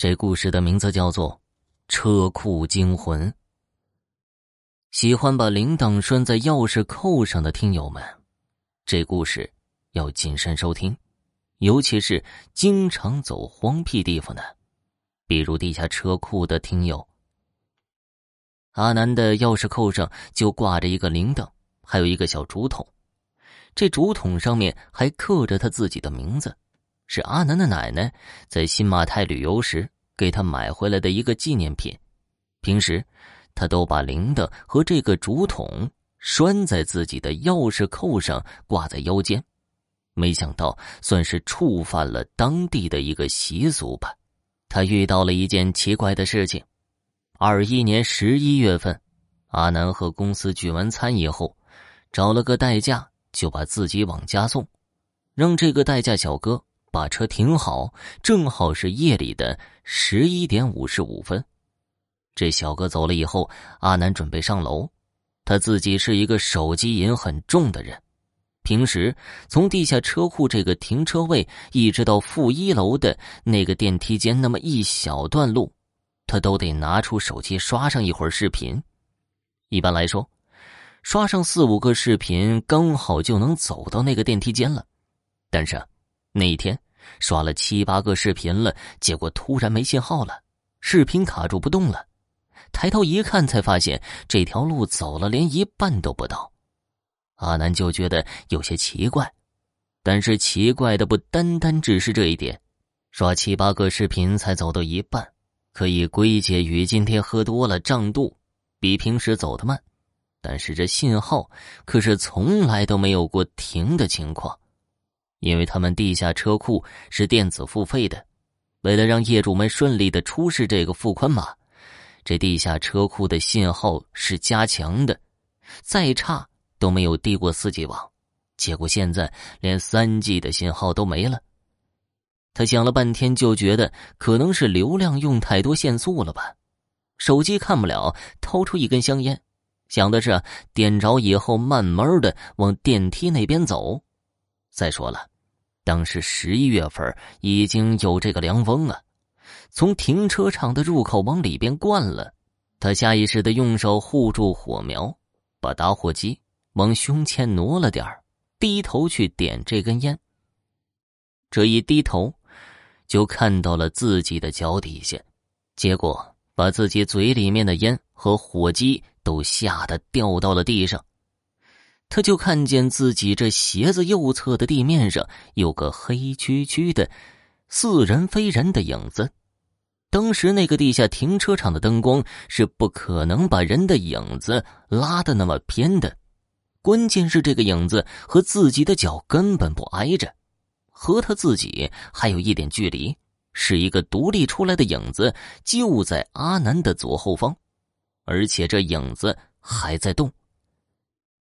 这故事的名字叫做《车库惊魂》。喜欢把铃铛拴在钥匙扣上的听友们，这故事要谨慎收听，尤其是经常走荒僻地方的，比如地下车库的听友。阿南的钥匙扣上就挂着一个铃铛，还有一个小竹筒，这竹筒上面还刻着他自己的名字。是阿南的奶奶在新马泰旅游时给他买回来的一个纪念品。平时，他都把铃铛和这个竹筒拴在自己的钥匙扣上，挂在腰间。没想到，算是触犯了当地的一个习俗吧。他遇到了一件奇怪的事情。二一年十一月份，阿南和公司聚完餐以后，找了个代驾，就把自己往家送，让这个代驾小哥。把车停好，正好是夜里的十一点五十五分。这小哥走了以后，阿南准备上楼。他自己是一个手机瘾很重的人，平时从地下车库这个停车位一直到负一楼的那个电梯间那么一小段路，他都得拿出手机刷上一会儿视频。一般来说，刷上四五个视频，刚好就能走到那个电梯间了。但是。那一天刷了七八个视频了，结果突然没信号了，视频卡住不动了。抬头一看，才发现这条路走了连一半都不到。阿南就觉得有些奇怪，但是奇怪的不单单只是这一点。刷七八个视频才走到一半，可以归结于今天喝多了胀肚，比平时走得慢。但是这信号可是从来都没有过停的情况。因为他们地下车库是电子付费的，为了让业主们顺利的出示这个付款码，这地下车库的信号是加强的，再差都没有低过四 G 网。结果现在连三 G 的信号都没了。他想了半天，就觉得可能是流量用太多限速了吧。手机看不了，掏出一根香烟，想的是点着以后慢慢的往电梯那边走。再说了。当时十一月份已经有这个凉风啊，从停车场的入口往里边灌了。他下意识的用手护住火苗，把打火机往胸前挪了点低头去点这根烟。这一低头，就看到了自己的脚底下，结果把自己嘴里面的烟和火机都吓得掉到了地上。他就看见自己这鞋子右侧的地面上有个黑黢黢的、似人非人的影子。当时那个地下停车场的灯光是不可能把人的影子拉的那么偏的，关键是这个影子和自己的脚根本不挨着，和他自己还有一点距离，是一个独立出来的影子，就在阿南的左后方，而且这影子还在动。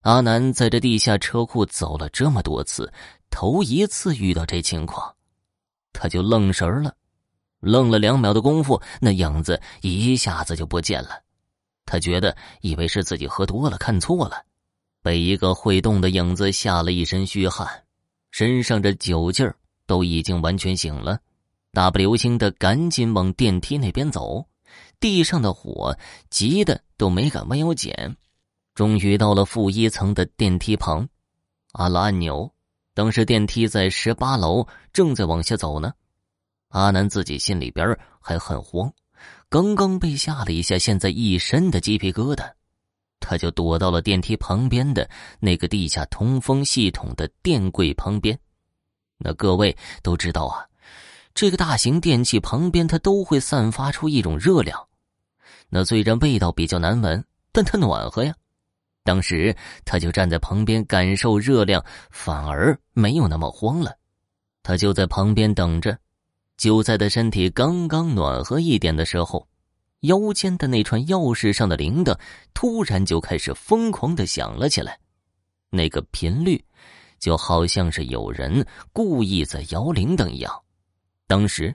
阿南在这地下车库走了这么多次，头一次遇到这情况，他就愣神了，愣了两秒的功夫，那影子一下子就不见了。他觉得以为是自己喝多了看错了，被一个会动的影子吓了一身虚汗，身上这酒劲儿都已经完全醒了，大不流星的赶紧往电梯那边走，地上的火急的都没敢弯腰捡。终于到了负一层的电梯旁，按了按钮。当时电梯在十八楼，正在往下走呢。阿南自己心里边还很慌，刚刚被吓了一下，现在一身的鸡皮疙瘩，他就躲到了电梯旁边的那个地下通风系统的电柜旁边。那各位都知道啊，这个大型电器旁边它都会散发出一种热量，那虽然味道比较难闻，但它暖和呀。当时他就站在旁边感受热量，反而没有那么慌了。他就在旁边等着。就在他身体刚刚暖和一点的时候，腰间的那串钥匙上的铃铛突然就开始疯狂的响了起来。那个频率，就好像是有人故意在摇铃铛一样。当时，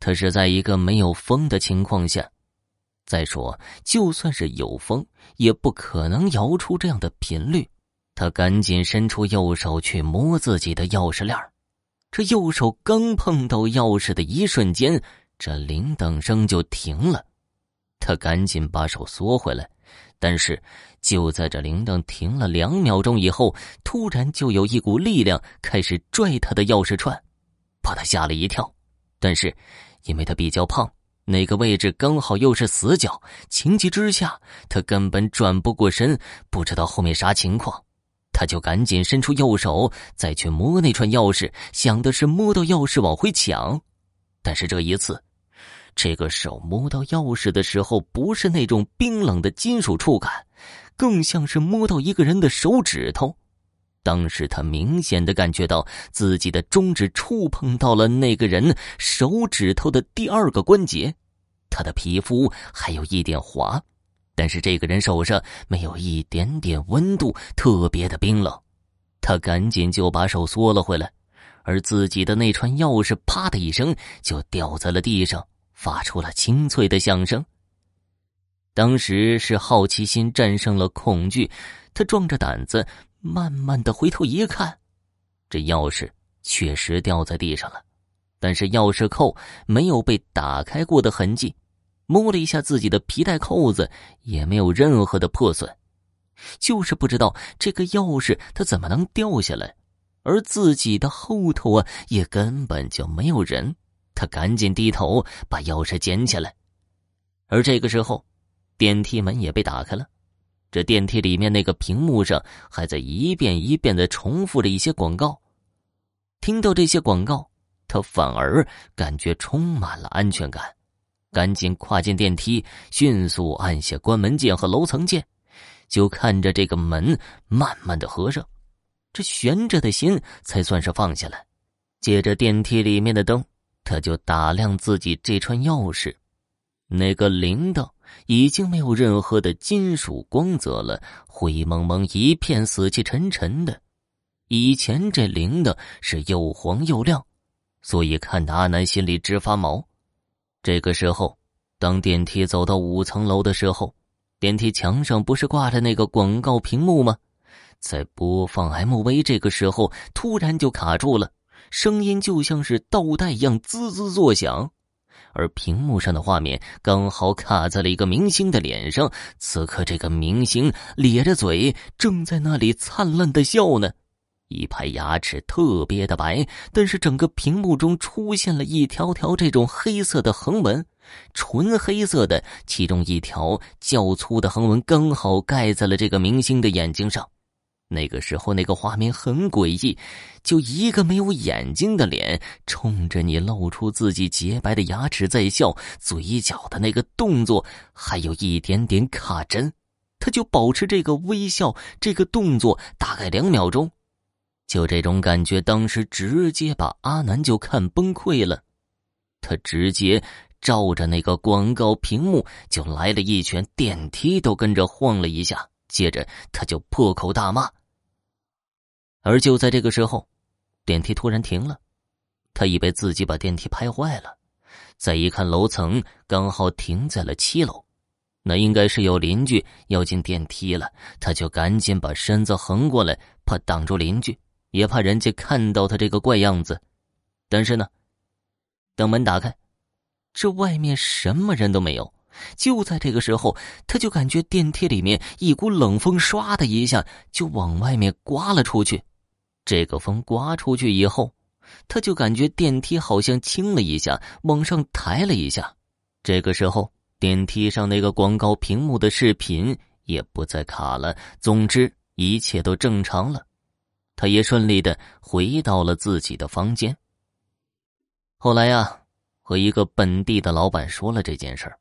他是在一个没有风的情况下。再说，就算是有风，也不可能摇出这样的频率。他赶紧伸出右手去摸自己的钥匙链这右手刚碰到钥匙的一瞬间，这铃铛声就停了。他赶紧把手缩回来，但是就在这铃铛停了两秒钟以后，突然就有一股力量开始拽他的钥匙串，把他吓了一跳。但是因为他比较胖，那个位置刚好又是死角，情急之下他根本转不过身，不知道后面啥情况，他就赶紧伸出右手再去摸那串钥匙，想的是摸到钥匙往回抢，但是这一次。这个手摸到钥匙的时候，不是那种冰冷的金属触感，更像是摸到一个人的手指头。当时他明显的感觉到自己的中指触碰到了那个人手指头的第二个关节，他的皮肤还有一点滑，但是这个人手上没有一点点温度，特别的冰冷。他赶紧就把手缩了回来，而自己的那串钥匙啪的一声就掉在了地上。发出了清脆的响声。当时是好奇心战胜了恐惧，他壮着胆子，慢慢的回头一看，这钥匙确实掉在地上了，但是钥匙扣没有被打开过的痕迹，摸了一下自己的皮带扣子，也没有任何的破损，就是不知道这个钥匙它怎么能掉下来，而自己的后头啊，也根本就没有人。他赶紧低头把钥匙捡起来，而这个时候，电梯门也被打开了。这电梯里面那个屏幕上还在一遍一遍的重复着一些广告。听到这些广告，他反而感觉充满了安全感，赶紧跨进电梯，迅速按下关门键和楼层键，就看着这个门慢慢的合上，这悬着的心才算是放下来。借着电梯里面的灯。他就打量自己这串钥匙，那个铃铛已经没有任何的金属光泽了，灰蒙蒙一片，死气沉沉的。以前这铃铛是又黄又亮，所以看得阿南心里直发毛。这个时候，当电梯走到五层楼的时候，电梯墙上不是挂着那个广告屏幕吗？在播放 MV，这个时候突然就卡住了。声音就像是倒带一样滋滋作响，而屏幕上的画面刚好卡在了一个明星的脸上。此刻，这个明星咧着嘴，正在那里灿烂的笑呢，一排牙齿特别的白。但是，整个屏幕中出现了一条条这种黑色的横纹，纯黑色的，其中一条较粗的横纹刚好盖在了这个明星的眼睛上。那个时候，那个画面很诡异，就一个没有眼睛的脸，冲着你露出自己洁白的牙齿在笑，嘴角的那个动作还有一点点卡针，他就保持这个微笑，这个动作大概两秒钟，就这种感觉，当时直接把阿南就看崩溃了，他直接照着那个广告屏幕就来了一拳，电梯都跟着晃了一下，接着他就破口大骂。而就在这个时候，电梯突然停了，他以为自己把电梯拍坏了，再一看楼层刚好停在了七楼，那应该是有邻居要进电梯了，他就赶紧把身子横过来，怕挡住邻居，也怕人家看到他这个怪样子。但是呢，等门打开，这外面什么人都没有。就在这个时候，他就感觉电梯里面一股冷风唰的一下就往外面刮了出去。这个风刮出去以后，他就感觉电梯好像轻了一下，往上抬了一下。这个时候，电梯上那个广告屏幕的视频也不再卡了。总之，一切都正常了。他也顺利的回到了自己的房间。后来呀，和一个本地的老板说了这件事儿。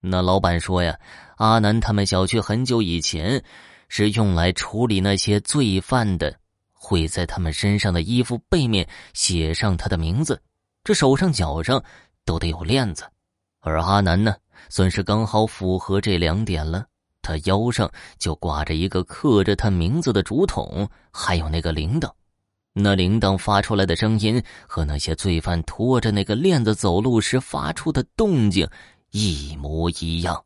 那老板说呀，阿南他们小区很久以前是用来处理那些罪犯的。会在他们身上的衣服背面写上他的名字，这手上脚上都得有链子。而阿南呢，算是刚好符合这两点了。他腰上就挂着一个刻着他名字的竹筒，还有那个铃铛。那铃铛发出来的声音和那些罪犯拖着那个链子走路时发出的动静一模一样。